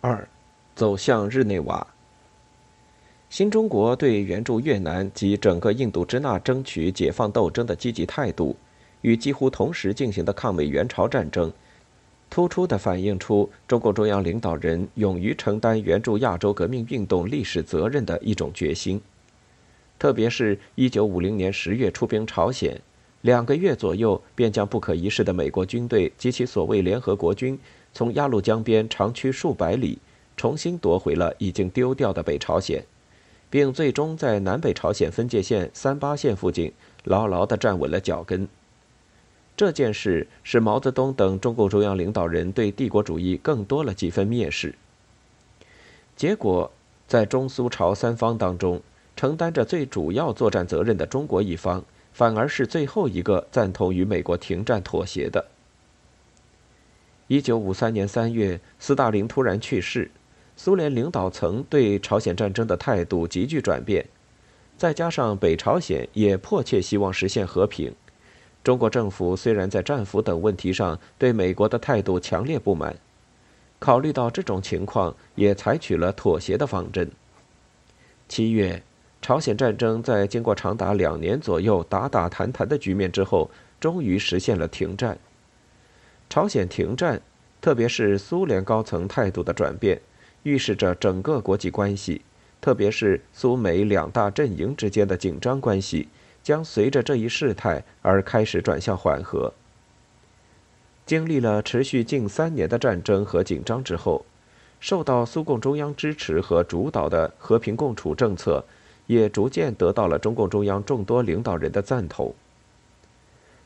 二，走向日内瓦。新中国对援助越南及整个印度支那争取解放斗争的积极态度，与几乎同时进行的抗美援朝战争，突出地反映出中共中央领导人勇于承担援助亚洲革命运动历史责任的一种决心。特别是1950年10月出兵朝鲜，两个月左右便将不可一世的美国军队及其所谓联合国军。从鸭绿江边长驱数百里，重新夺回了已经丢掉的北朝鲜，并最终在南北朝鲜分界线三八线附近牢牢地站稳了脚跟。这件事使毛泽东等中共中央领导人对帝国主义更多了几分蔑视。结果，在中苏朝三方当中，承担着最主要作战责任的中国一方，反而是最后一个赞同与美国停战妥协的。一九五三年三月，斯大林突然去世，苏联领导层对朝鲜战争的态度急剧转变，再加上北朝鲜也迫切希望实现和平，中国政府虽然在战俘等问题上对美国的态度强烈不满，考虑到这种情况，也采取了妥协的方针。七月，朝鲜战争在经过长达两年左右打打谈谈的局面之后，终于实现了停战。朝鲜停战，特别是苏联高层态度的转变，预示着整个国际关系，特别是苏美两大阵营之间的紧张关系，将随着这一事态而开始转向缓和。经历了持续近三年的战争和紧张之后，受到苏共中央支持和主导的和平共处政策，也逐渐得到了中共中央众多领导人的赞同。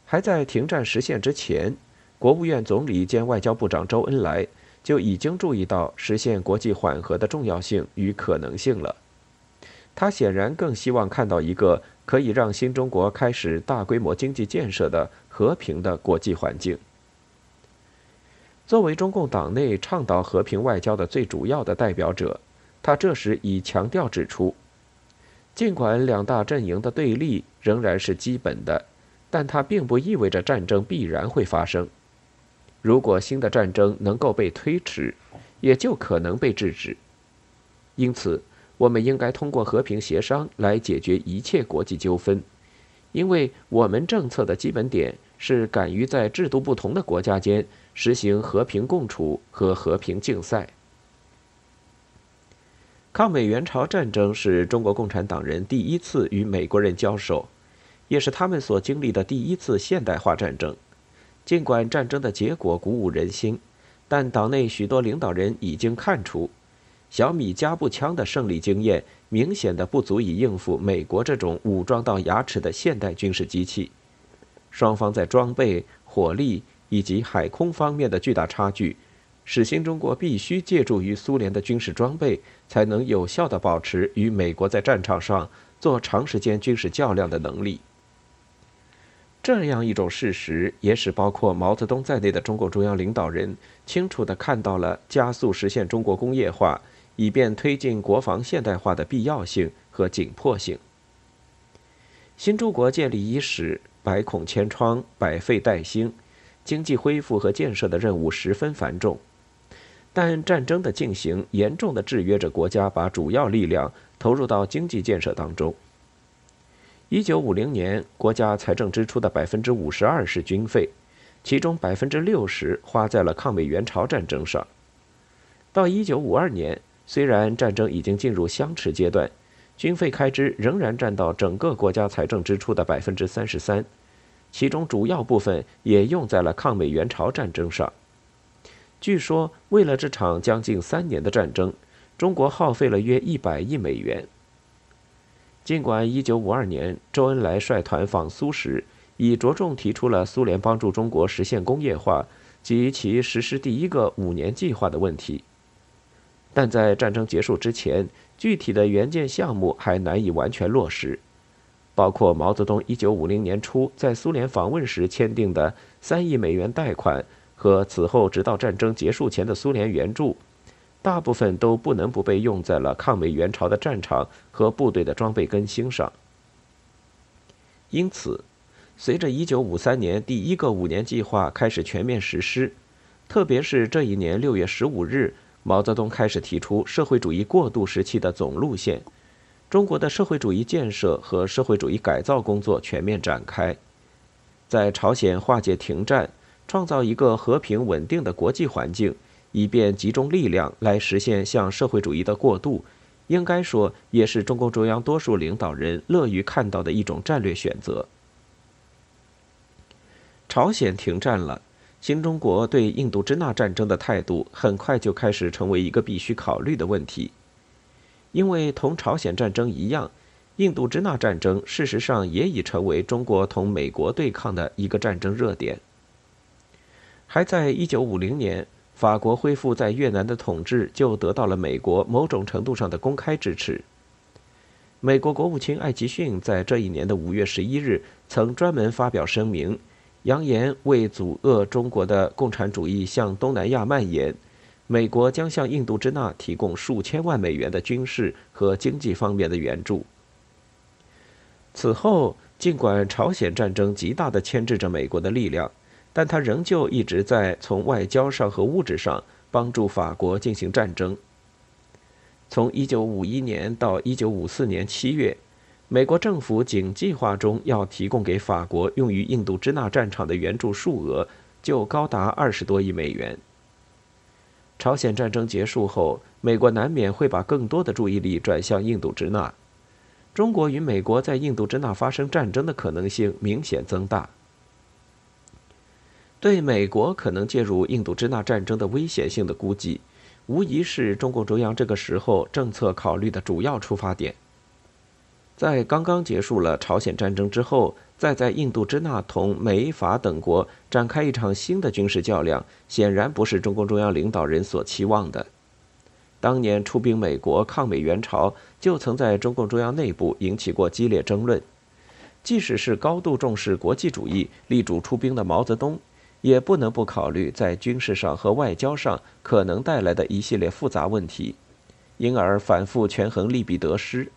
还在停战实现之前。国务院总理兼外交部长周恩来就已经注意到实现国际缓和的重要性与可能性了。他显然更希望看到一个可以让新中国开始大规模经济建设的和平的国际环境。作为中共党内倡导和平外交的最主要的代表者，他这时已强调指出：尽管两大阵营的对立仍然是基本的，但它并不意味着战争必然会发生。如果新的战争能够被推迟，也就可能被制止。因此，我们应该通过和平协商来解决一切国际纠纷，因为我们政策的基本点是敢于在制度不同的国家间实行和平共处和和平竞赛。抗美援朝战争是中国共产党人第一次与美国人交手，也是他们所经历的第一次现代化战争。尽管战争的结果鼓舞人心，但党内许多领导人已经看出，小米加步枪的胜利经验明显的不足以应付美国这种武装到牙齿的现代军事机器。双方在装备、火力以及海空方面的巨大差距，使新中国必须借助于苏联的军事装备，才能有效地保持与美国在战场上做长时间军事较量的能力。这样一种事实，也使包括毛泽东在内的中共中央领导人清楚地看到了加速实现中国工业化，以便推进国防现代化的必要性和紧迫性。新中国建立伊始，百孔千疮，百废待兴，经济恢复和建设的任务十分繁重，但战争的进行严重地制约着国家把主要力量投入到经济建设当中。一九五零年，国家财政支出的百分之五十二是军费，其中百分之六十花在了抗美援朝战争上。到一九五二年，虽然战争已经进入相持阶段，军费开支仍然占到整个国家财政支出的百分之三十三，其中主要部分也用在了抗美援朝战争上。据说，为了这场将近三年的战争，中国耗费了约一百亿美元。尽管1952年周恩来率团访苏时，已着重提出了苏联帮助中国实现工业化及其实施第一个五年计划的问题，但在战争结束之前，具体的援建项目还难以完全落实，包括毛泽东1950年初在苏联访问时签订的三亿美元贷款和此后直到战争结束前的苏联援助。大部分都不能不被用在了抗美援朝的战场和部队的装备更新上。因此，随着1953年第一个五年计划开始全面实施，特别是这一年6月15日，毛泽东开始提出社会主义过渡时期的总路线，中国的社会主义建设和社会主义改造工作全面展开，在朝鲜化解停战，创造一个和平稳定的国际环境，以便集中力量来实现向社会主义的过渡。应该说，也是中共中央多数领导人乐于看到的一种战略选择。朝鲜停战了，新中国对印度支那战争的态度很快就开始成为一个必须考虑的问题，因为同朝鲜战争一样，印度支那战争事实上也已成为中国同美国对抗的一个战争热点。还在一九五零年。法国恢复在越南的统治，就得到了美国某种程度上的公开支持。美国国务卿艾奇逊在这一年的五月十一日曾专门发表声明，扬言为阻遏中国的共产主义向东南亚蔓延，美国将向印度支那提供数千万美元的军事和经济方面的援助。此后，尽管朝鲜战争极大地牵制着美国的力量。但他仍旧一直在从外交上和物质上帮助法国进行战争。从1951年到1954年7月，美国政府仅计划中要提供给法国用于印度支那战场的援助数额就高达二十多亿美元。朝鲜战争结束后，美国难免会把更多的注意力转向印度支那，中国与美国在印度支那发生战争的可能性明显增大。对美国可能介入印度支那战争的危险性的估计，无疑是中共中央这个时候政策考虑的主要出发点。在刚刚结束了朝鲜战争之后，再在印度支那同美法等国展开一场新的军事较量，显然不是中共中央领导人所期望的。当年出兵美国抗美援朝，就曾在中共中央内部引起过激烈争论。即使是高度重视国际主义、力主出兵的毛泽东。也不能不考虑在军事上和外交上可能带来的一系列复杂问题，因而反复权衡利弊得失。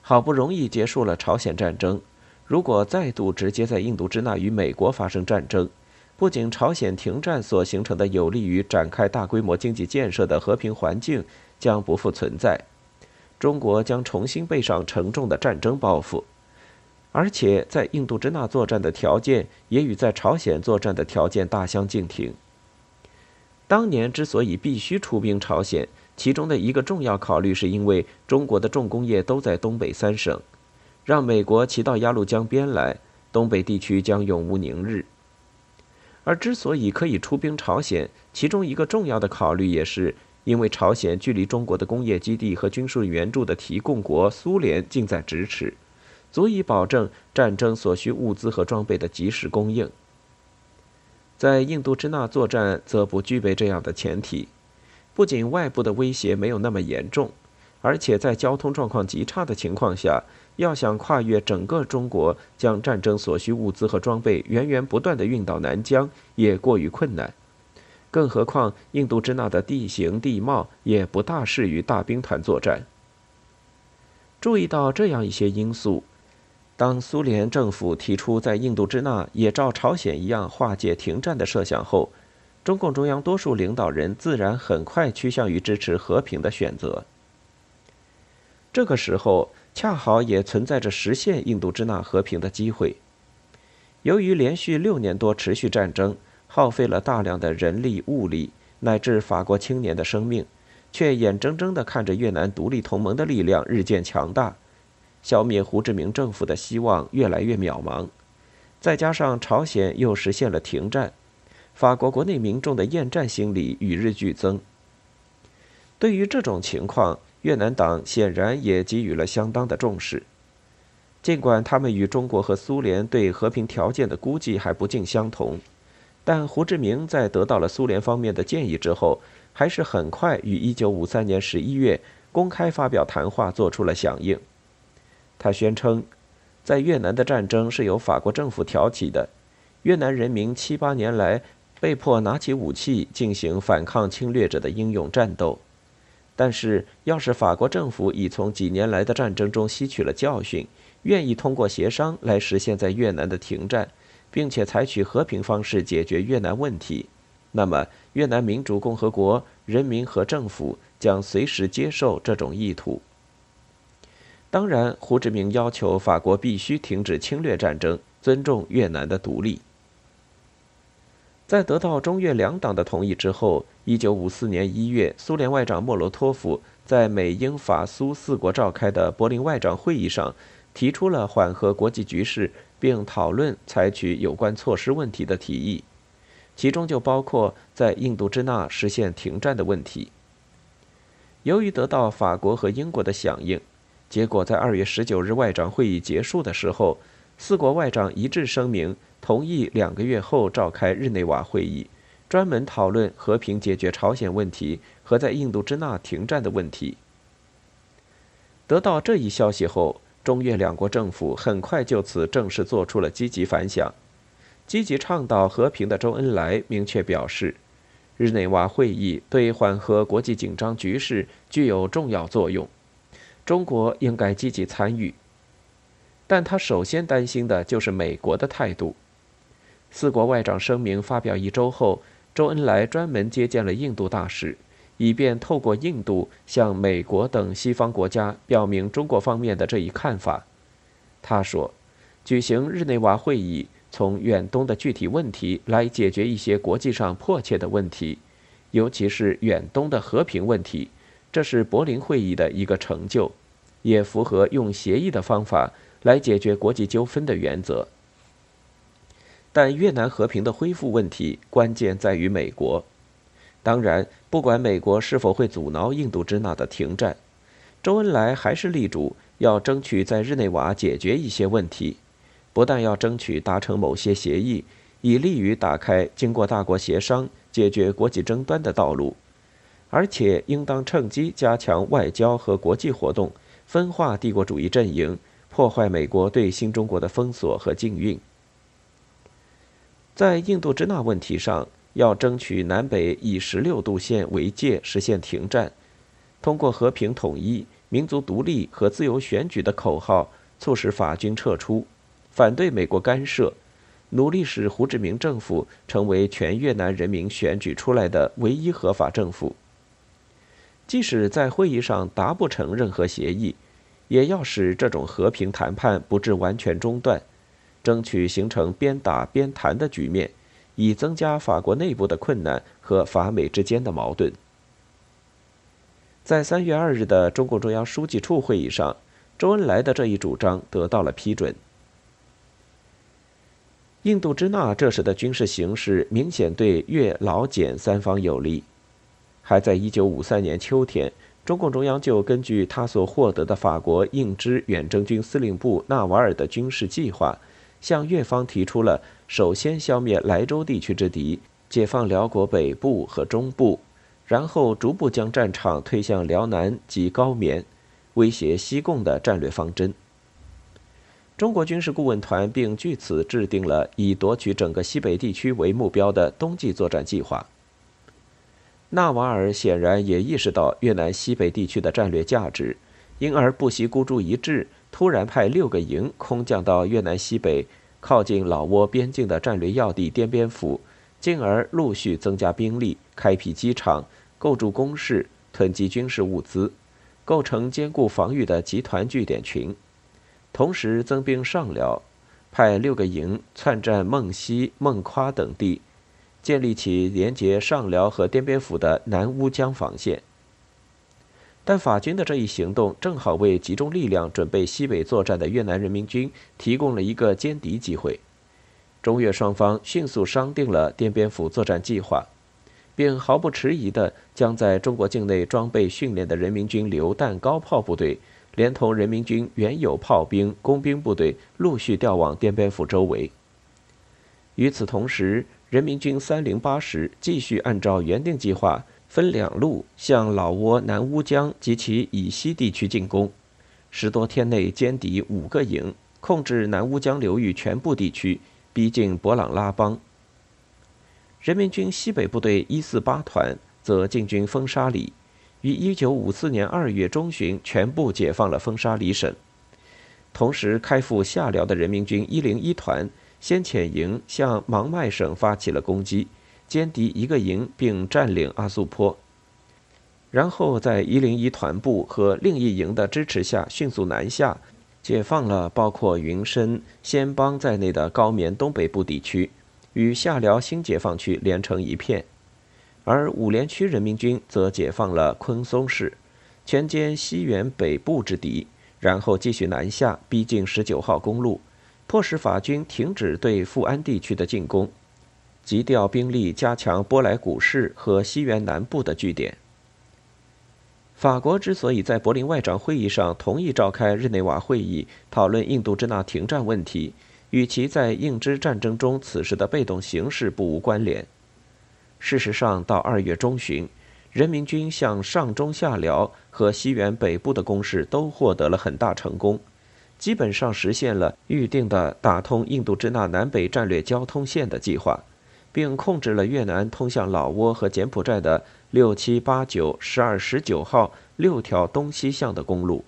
好不容易结束了朝鲜战争，如果再度直接在印度支那与美国发生战争，不仅朝鲜停战所形成的有利于展开大规模经济建设的和平环境将不复存在，中国将重新背上沉重的战争包袱。而且，在印度支那作战的条件也与在朝鲜作战的条件大相径庭。当年之所以必须出兵朝鲜，其中的一个重要考虑是因为中国的重工业都在东北三省，让美国骑到鸭绿江边来，东北地区将永无宁日。而之所以可以出兵朝鲜，其中一个重要的考虑也是因为朝鲜距离中国的工业基地和军事援助的提供国苏联近在咫尺。足以保证战争所需物资和装备的及时供应。在印度支那作战则不具备这样的前提，不仅外部的威胁没有那么严重，而且在交通状况极差的情况下，要想跨越整个中国将战争所需物资和装备源源不断地运到南疆也过于困难。更何况印度支那的地形地貌也不大适于大兵团作战。注意到这样一些因素。当苏联政府提出在印度支那也照朝鲜一样化解停战的设想后，中共中央多数领导人自然很快趋向于支持和平的选择。这个时候恰好也存在着实现印度支那和平的机会。由于连续六年多持续战争，耗费了大量的人力物力乃至法国青年的生命，却眼睁睁地看着越南独立同盟的力量日渐强大。消灭胡志明政府的希望越来越渺茫，再加上朝鲜又实现了停战，法国国内民众的厌战心理与日俱增。对于这种情况，越南党显然也给予了相当的重视。尽管他们与中国和苏联对和平条件的估计还不尽相同，但胡志明在得到了苏联方面的建议之后，还是很快于1953年11月公开发表谈话，做出了响应。他宣称，在越南的战争是由法国政府挑起的，越南人民七八年来被迫拿起武器进行反抗侵略者的英勇战斗。但是，要是法国政府已从几年来的战争中吸取了教训，愿意通过协商来实现在越南的停战，并且采取和平方式解决越南问题，那么越南民主共和国人民和政府将随时接受这种意图。当然，胡志明要求法国必须停止侵略战争，尊重越南的独立。在得到中越两党的同意之后，1954年1月，苏联外长莫洛托夫在美英法苏四国召开的柏林外长会议上，提出了缓和国际局势并讨论采取有关措施问题的提议，其中就包括在印度支那实现停战的问题。由于得到法国和英国的响应，结果在2月19日外长会议结束的时候，四国外长一致声明。同意两个月后召开日内瓦会议，专门讨论和平解决朝鲜问题和在印度支那停战的问题。得到这一消息后，中越两国政府很快就此正式做出了积极反响。积极倡导和平的周恩来明确表示，日内瓦会议对缓和国际紧张局势具有重要作用，中国应该积极参与。但他首先担心的就是美国的态度。四国外长声明发表一周后，周恩来专门接见了印度大使，以便透过印度向美国等西方国家表明中国方面的这一看法。他说：“举行日内瓦会议，从远东的具体问题来解决一些国际上迫切的问题，尤其是远东的和平问题，这是柏林会议的一个成就，也符合用协议的方法来解决国际纠纷的原则。”但越南和平的恢复问题关键在于美国。当然，不管美国是否会阻挠印度支那的停战，周恩来还是力主要争取在日内瓦解决一些问题。不但要争取达成某些协议，以利于打开经过大国协商解决国际争端的道路，而且应当趁机加强外交和国际活动，分化帝国主义阵营，破坏美国对新中国的封锁和禁运。在印度支那问题上，要争取南北以十六度线为界实现停战，通过和平统一、民族独立和自由选举的口号，促使法军撤出，反对美国干涉，努力使胡志明政府成为全越南人民选举出来的唯一合法政府。即使在会议上达不成任何协议，也要使这种和平谈判不致完全中断。争取形成边打边谈的局面，以增加法国内部的困难和法美之间的矛盾。在三月二日的中共中央书记处会议上，周恩来的这一主张得到了批准。印度支那这时的军事形势明显对越老柬三方有利。还在一九五三年秋天，中共中央就根据他所获得的法国印支远征军司令部纳瓦尔的军事计划。向越方提出了首先消灭莱州地区之敌，解放辽国北部和中部，然后逐步将战场推向辽南及高棉，威胁西贡的战略方针。中国军事顾问团并据此制定了以夺取整个西北地区为目标的冬季作战计划。纳瓦尔显然也意识到越南西北地区的战略价值，因而不惜孤注一掷。突然派六个营空降到越南西北靠近老挝边境的战略要地滇边府，进而陆续增加兵力，开辟机场，构筑工事，囤积军事物资，构成坚固防御的集团据点群。同时增兵上辽，派六个营窜占孟西、孟夸等地，建立起连接上辽和滇边府的南乌江防线。但法军的这一行动正好为集中力量准备西北作战的越南人民军提供了一个歼敌机会。中越双方迅速商定了滇边府作战计划，并毫不迟疑地将在中国境内装备训练的人民军榴弹高炮部队，连同人民军原有炮兵、工兵部队陆续调往滇边府周围。与此同时，人民军三零八师继续按照原定计划。分两路向老挝南乌江及其以西地区进攻，十多天内歼敌五个营，控制南乌江流域全部地区，逼近博朗拉邦。人民军西北部队一四八团则进军风沙里，于一九五四年二月中旬全部解放了风沙里省。同时，开赴下辽的人民军一零一团先遣营向芒麦省发起了攻击。歼敌一个营并占领阿苏坡，然后在一零一团部和另一营的支持下迅速南下，解放了包括云深、仙邦在内的高棉东北部地区，与下辽新解放区连成一片。而五连区人民军则解放了昆松市，全歼西原北部之敌，然后继续南下，逼近十九号公路，迫使法军停止对富安地区的进攻，急调兵力加强波莱古市和西原南部的据点。法国之所以在柏林外长会议上同意召开日内瓦会议，讨论印度支那停战问题，与其在印支战争中此时的被动形势不无关联。事实上，到二月中旬，人民军向上中下辽和西原北部的攻势都获得了很大成功，基本上实现了预定的打通印度支那南北战略交通线的计划，并控制了越南通向老挝和柬埔寨的六七八九十二十九号六条东西向的公路。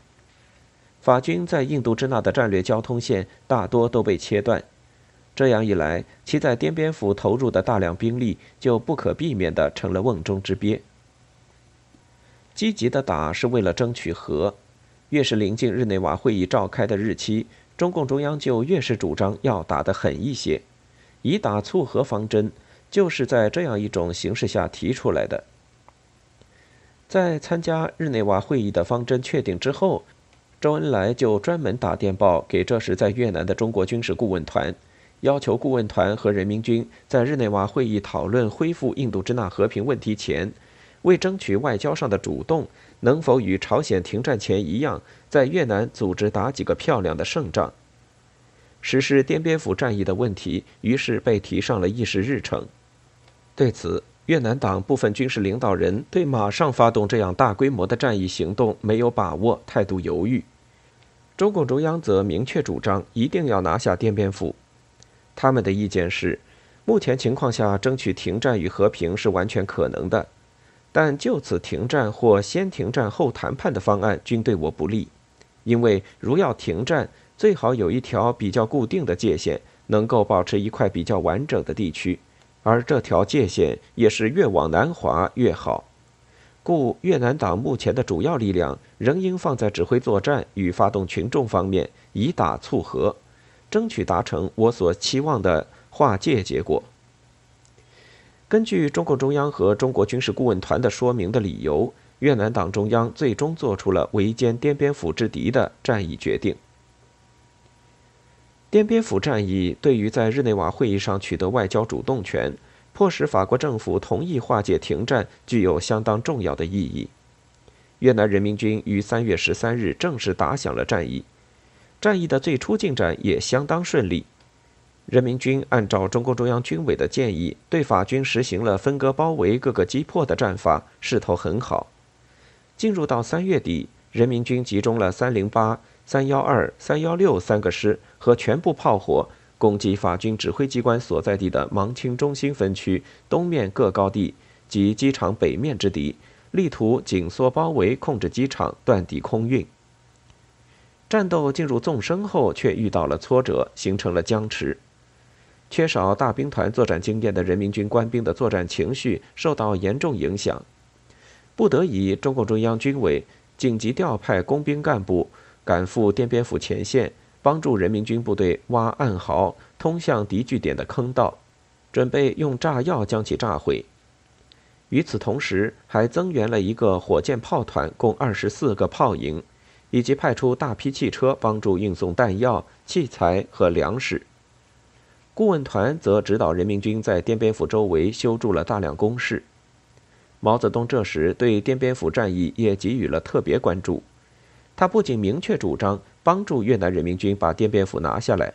法军在印度支那的战略交通线大多都被切断。这样一来，其在滇边府投入的大量兵力就不可避免地成了瓮中之鳖。积极的打是为了争取和，越是临近日内瓦会议召开的日期，中共中央就越是主张要打得狠一些，以打促和方针，就是在这样一种形势下提出来的。在参加日内瓦会议的方针确定之后，周恩来就专门打电报给这时在越南的中国军事顾问团。要求顾问团和人民军在日内瓦会议讨论恢复印度支那和平问题前，为争取外交上的主动，能否与朝鲜停战前一样，在越南组织打几个漂亮的胜仗？实施滇边府战役的问题，于是被提上了议事日程。对此，越南党部分军事领导人对马上发动这样大规模的战役行动没有把握，态度犹豫。中共中央则明确主张一定要拿下滇边府。他们的意见是，目前情况下争取停战与和平是完全可能的，但就此停战或先停战后谈判的方案均对我不利，因为如要停战，最好有一条比较固定的界限，能够保持一块比较完整的地区，而这条界限也是越往南滑越好。故越南党目前的主要力量仍应放在指挥作战与发动群众方面，以打促和。争取达成我所期望的划界结果。根据中共中央和中国军事顾问团的说明的理由，越南党中央最终做出了围歼滇边府之敌的战役决定。滇边府战役对于在日内瓦会议上取得外交主动权，迫使法国政府同意化解停战，具有相当重要的意义。越南人民军于三月十三日正式打响了战役。战役的最初进展也相当顺利，人民军按照中共中央军委的建议，对法军实行了分割、包围、各个击破的战法，势头很好。进入到三月底，人民军集中了三零八、三幺二、三幺六三个师和全部炮火，攻击法军指挥机关所在地的芒清中心分区东面各高地及机场北面之敌，力图紧缩包围，控制机场，断抵空运。战斗进入纵深后，却遇到了挫折，形成了僵持。缺少大兵团作战经验的人民军官兵的作战情绪受到严重影响，不得已，中共中央军委紧急调派工兵干部赶赴滇边府前线，帮助人民军部队挖暗壕，通向敌据点的坑道，准备用炸药将其炸毁。与此同时，还增援了一个火箭炮团，共二十四个炮营。以及派出大批汽车帮助运送弹药、器材和粮食。顾问团则指导人民军在滇边府周围修筑了大量工事。毛泽东这时对滇边府战役也给予了特别关注，他不仅明确主张帮助越南人民军把滇边府拿下来，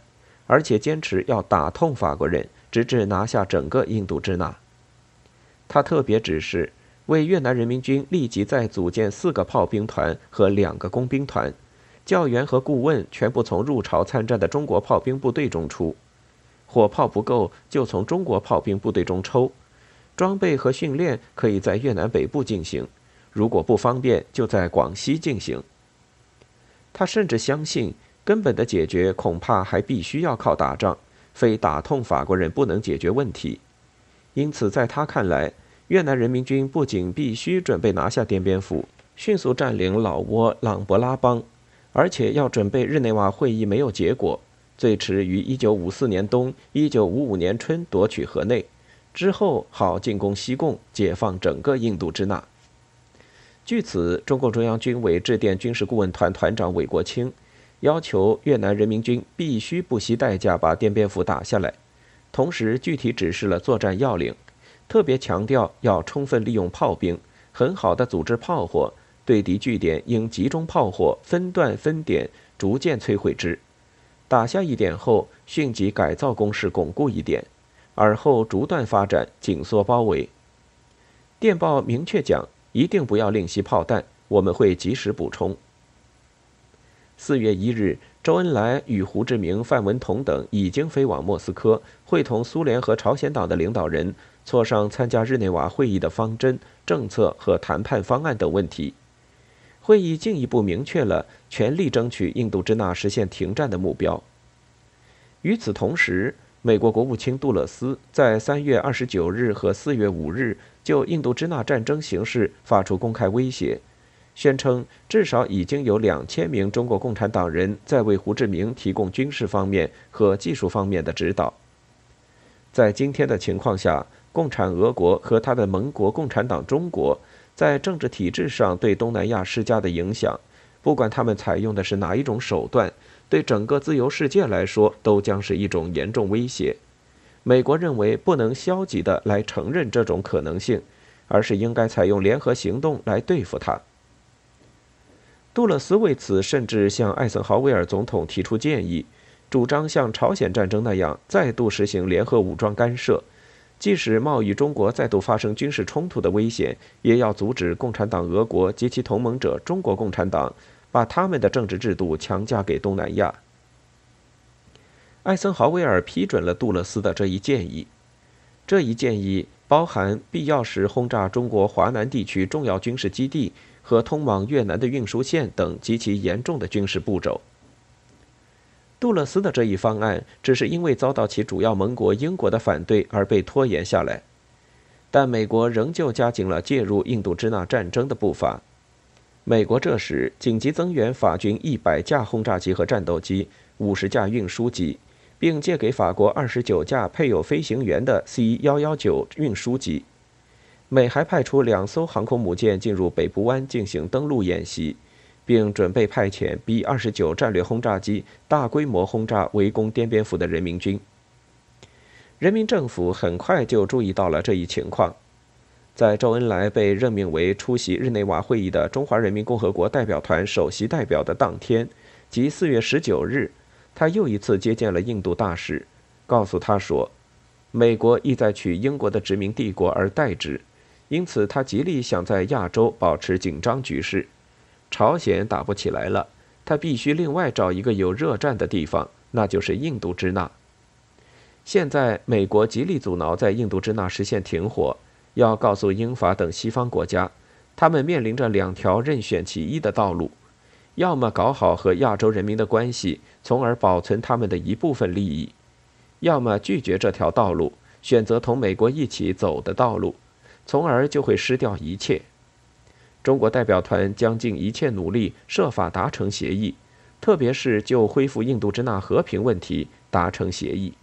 而且坚持要打痛法国人，直至拿下整个印度支那。他特别指示。为越南人民军立即再组建四个炮兵团和两个工兵团，教员和顾问全部从入朝参战的中国炮兵部队中出，火炮不够就从中国炮兵部队中抽，装备和训练可以在越南北部进行，如果不方便就在广西进行。他甚至相信，根本的解决恐怕还必须要靠打仗，非打痛法国人不能解决问题。因此在他看来，越南人民军不仅必须准备拿下滇边府，迅速占领老挝朗勃拉邦，而且要准备日内瓦会议没有结果，最迟于1954年冬、1955年春夺取河内，之后好进攻西贡，解放整个印度支那。据此，中共中央军委致电军事顾问团团长韦国清，要求越南人民军必须不惜代价把滇边府打下来，同时具体指示了作战要领，特别强调要充分利用炮兵，很好的组织炮火，对敌据点应集中炮火，分段分点逐渐摧毁之，打下一点后，迅即改造工事巩固一点，而后逐段发展，紧缩包围。电报明确讲。一定不要吝惜炮弹，我们会及时补充。四月一日，周恩来与胡志明、范文同等已经飞往莫斯科，会同苏联和朝鲜党的领导人磋商参加日内瓦会议的方针、政策和谈判方案等问题。会议进一步明确了全力争取印度支那实现停战的目标。与此同时，美国国务卿杜勒斯在三月二十九日和四月五日。就印度支那战争形势发出公开威胁，宣称至少已经有两千名中国共产党人在为胡志明提供军事方面和技术方面的指导。在今天的情况下，共产俄国和他的盟国共产党中国在政治体制上对东南亚施加的影响，不管他们采用的是哪一种手段，对整个自由世界来说都将是一种严重威胁。美国认为不能消极的来承认这种可能性，而是应该采用联合行动来对付它。杜勒斯为此甚至向艾森豪威尔总统提出建议，主张像朝鲜战争那样再度实行联合武装干涉，即使冒与中国再度发生军事冲突的危险，也要阻止共产党俄国及其同盟者中国共产党把他们的政治制度强加给东南亚。艾森豪威尔批准了杜勒斯的这一建议，这一建议包含必要时轰炸中国华南地区重要军事基地和通往越南的运输线等极其严重的军事步骤。杜勒斯的这一方案只是因为遭到其主要盟国英国的反对而被拖延下来，但美国仍旧加紧了介入印度支那战争的步伐。美国这时紧急增援法军一百架轰炸机和战斗机，五十架运输机。并借给法国二十九架配有飞行员的 C 幺幺九运输机，美还派出两艘航空母舰进入北部湾进行登陆演习，并准备派遣 B 二十九战略轰炸机大规模轰炸围攻滇边府的人民军。人民政府很快就注意到了这一情况，在周恩来被任命为出席日内瓦会议的中华人民共和国代表团首席代表的当天，即四月十九日。他又一次接见了印度大使，告诉他说，美国意在取英国的殖民帝国而代之，因此他极力想在亚洲保持紧张局势。朝鲜打不起来了，他必须另外找一个有热战的地方，那就是印度支那。现在美国极力阻挠在印度支那实现停火，要告诉英法等西方国家，他们面临着两条任选其一的道路。要么搞好和亚洲人民的关系，从而保存他们的一部分利益；要么拒绝这条道路，选择同美国一起走的道路，从而就会失掉一切。中国代表团将尽一切努力，设法达成协议，特别是就恢复印度支那和平问题达成协议。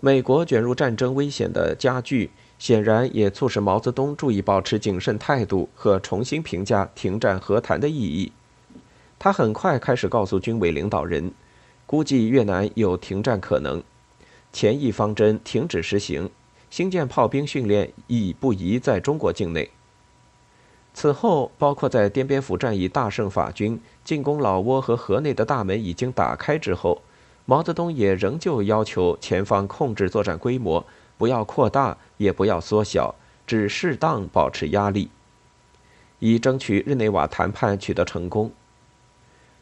美国卷入战争危险的加剧。显然也促使毛泽东注意保持谨慎态度和重新评价停战和谈的意义。他很快开始告诉军委领导人，估计越南有停战可能，前一方针停止实行，新建炮兵训练已不宜在中国境内。此后，包括在滇边府战役大胜法军、进攻老挝和河内的大门已经打开之后，毛泽东也仍旧要求前方控制作战规模。不要扩大，也不要缩小，只适当保持压力，以争取日内瓦谈判取得成功。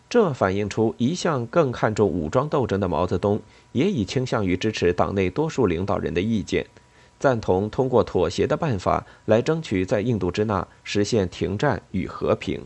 这反映出一向更看重武装斗争的毛泽东，也已倾向于支持党内多数领导人的意见，赞同通过妥协的办法来争取在印度支那实现停战与和平。